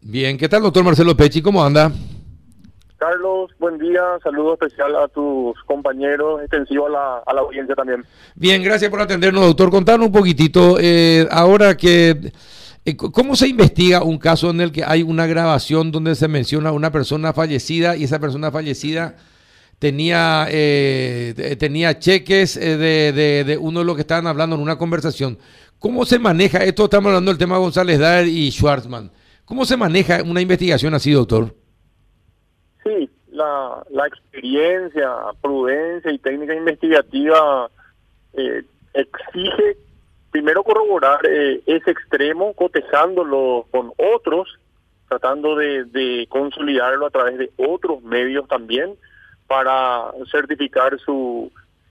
Bien, ¿qué tal, doctor Marcelo Pechi? ¿Cómo anda? Carlos, buen día. Saludo especial a tus compañeros, extensivo a la, a la audiencia también. Bien, gracias por atendernos, doctor. Contanos un poquitito, eh, ahora que... eh, ¿Cómo se investiga un caso en el que hay una grabación donde se menciona una persona fallecida y esa persona fallecida tenía, eh, te- tenía cheques eh, de, de- de uno de los que estaban hablando en una conversación? ¿Cómo se maneja esto? Estamos hablando del tema González Daer y Schwartzman. ¿Cómo se maneja una investigación así, doctor? Sí, la, experiencia, prudencia y técnica investigativa eh, exige primero corroborar eh, ese extremo, cotejándolo con otros, tratando de, de consolidarlo a través de otros medios también para certificar su,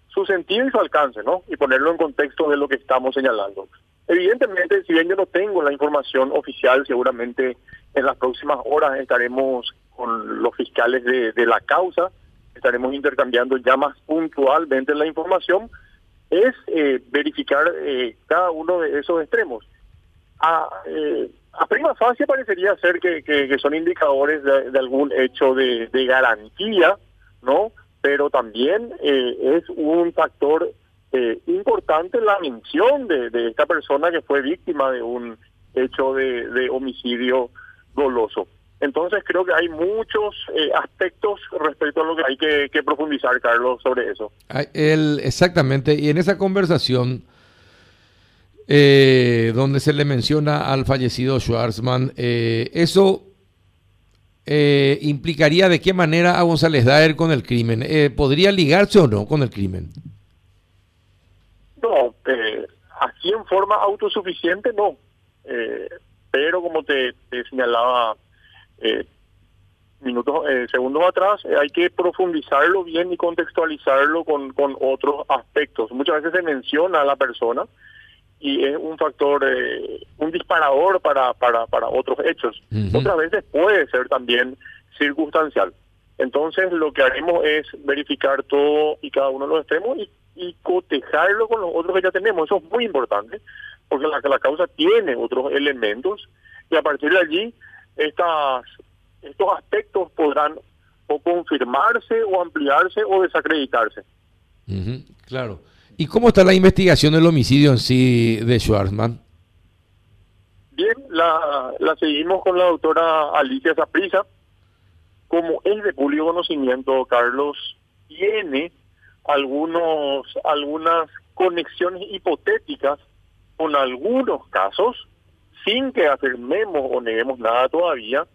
su sentido y su alcance, ¿no? Y ponerlo en contexto de lo que estamos señalando. Evidentemente, si bien yo no tengo la información oficial, seguramente en las próximas horas estaremos con los fiscales de, la causa, estaremos intercambiando ya más puntualmente la información, es eh, verificar eh, cada uno de esos extremos. A, eh, prima facie parecería ser que, que- son indicadores de, de algún hecho de, de garantía, ¿no? Pero también eh, es un factor eh, importante la mención de, esta persona que fue víctima de un hecho de, homicidio doloso. Entonces creo que hay muchos eh, aspectos respecto a lo que hay que, profundizar, Carlos, sobre eso. Exactamente, y en esa conversación eh, donde se le menciona al fallecido Schwarzman, eh, eso eh, implicaría de qué manera a González Daer con el crimen. Eh, ¿Podría ligarse o no con el crimen? No, eh, así en forma autosuficiente no. Eh, pero como te, te señalaba eh, minutos, eh, segundos atrás, eh, hay que profundizarlo bien y contextualizarlo con, con otros aspectos. Muchas veces se menciona a la persona y es un factor, eh, un disparador para, para, para otros hechos. Otras veces puede ser también circunstancial. Entonces lo que haremos es verificar todo y cada uno de los extremos y, y cotejarlo con los otros que ya tenemos. Eso es muy importante porque la, la causa tiene otros elementos y a partir de allí estas, estos aspectos podrán o confirmarse o ampliarse o desacreditarse. Claro. ¿Y cómo está la investigación del homicidio en sí de Schwarzman? Bien, la, la seguimos con la doctora Alicia Zaprisa. Como es de público conocimiento, Carlos tiene algunos algunas conexiones hipotéticas con algunos casos, sin que afirmemos o neguemos nada todavía,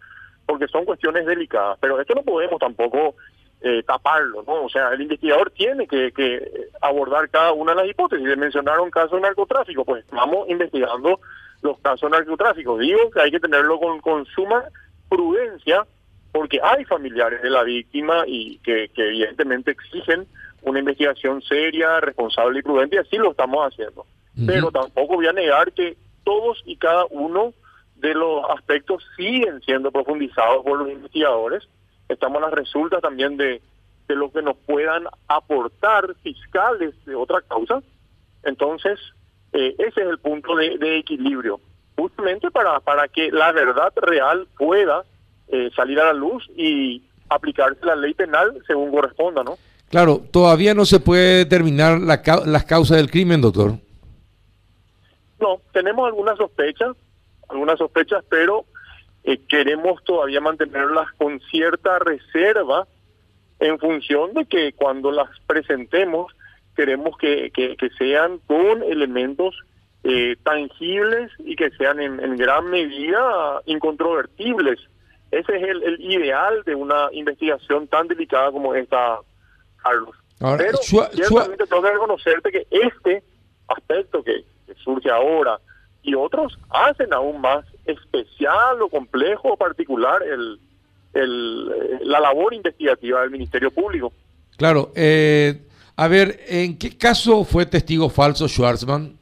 porque son cuestiones delicadas. Pero esto no podemos tampoco eh, taparlo, ¿no? O sea, el investigador tiene que, que abordar cada una de las hipótesis. Le mencionaron casos de narcotráfico, pues estamos investigando los casos de narcotráfico. Digo que hay que tenerlo con, con suma prudencia, porque hay familiares de la víctima y que, que evidentemente exigen una investigación seria, responsable y prudente, y así lo estamos haciendo. Pero tampoco voy a negar que todos y cada uno de los aspectos siguen siendo profundizados por los investigadores. Estamos a las resultas también de, de lo que nos puedan aportar fiscales de otra causa. Entonces, eh, ese es el punto de, de equilibrio, justamente para, para que la verdad real pueda eh, salir a la luz y aplicarse la ley penal según corresponda, ¿no? Claro, todavía no se puede determinar la las causas del crimen, doctor. No, tenemos algunas sospechas, algunas sospechas, pero eh, queremos todavía mantenerlas con cierta reserva en función de que cuando las presentemos queremos que, que, que sean con elementos eh, tangibles y que sean en, en gran medida incontrovertibles. Ese es el, el ideal de una investigación tan delicada como esta, Carlos. Ahora, Pero ciertamente tengo que reconocerte que este aspecto que, que surge ahora y otros hacen aún más especial o complejo o particular el, el, eh, la labor investigativa del Ministerio Público. Claro, eh, a ver, ¿en qué caso fue testigo falso Schwarzman?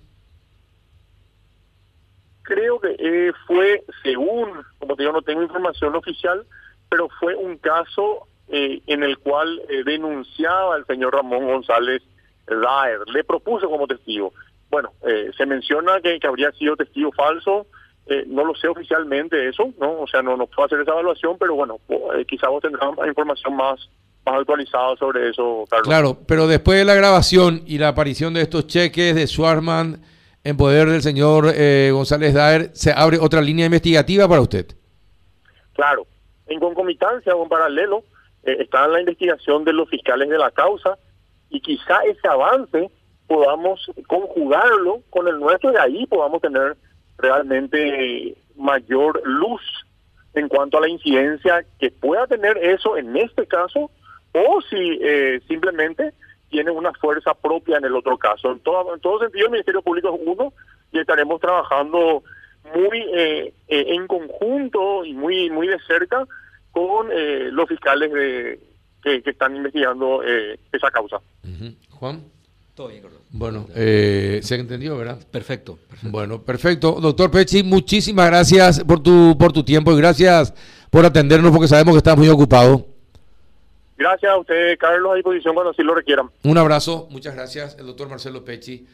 Creo que eh, fue, según, como te digo, no tengo información oficial, pero fue un caso eh, en el cual eh, denunciaba al señor Ramón González Daer, le propuso como testigo. Bueno, eh, se menciona que, que habría sido testigo falso, eh, no lo sé oficialmente eso, ¿no? O sea, no nos puedo hacer esa evaluación, pero bueno, eh, quizá vos tendrás información más, más actualizada sobre eso, Carlos. Claro, pero después de la grabación y la aparición de estos cheques de Schwarzman en poder del señor eh, González Daer, ¿se abre otra línea investigativa para usted? Claro, en concomitancia o en paralelo está la investigación de los fiscales de la causa y quizá ese avance podamos conjugarlo con el nuestro y ahí podamos tener realmente mayor luz en cuanto a la incidencia que pueda tener eso en este caso o si eh, simplemente tiene una fuerza propia en el otro caso. En todo, en todo sentido, el Ministerio Público es uno y estaremos trabajando muy eh, eh, en conjunto y muy muy de cerca con los fiscales de, que, están investigando esa causa. Juan. Todo bien, Bueno, eh, se entendió, ¿verdad? Perfecto, Bueno, perfecto. Doctor Pechi, muchísimas gracias por tu, por tu tiempo y gracias por atendernos porque sabemos que estás muy ocupado. Gracias a usted, Carlos, a disposición cuando así lo requieran. Un abrazo, muchas gracias, el doctor Marcelo Pechi.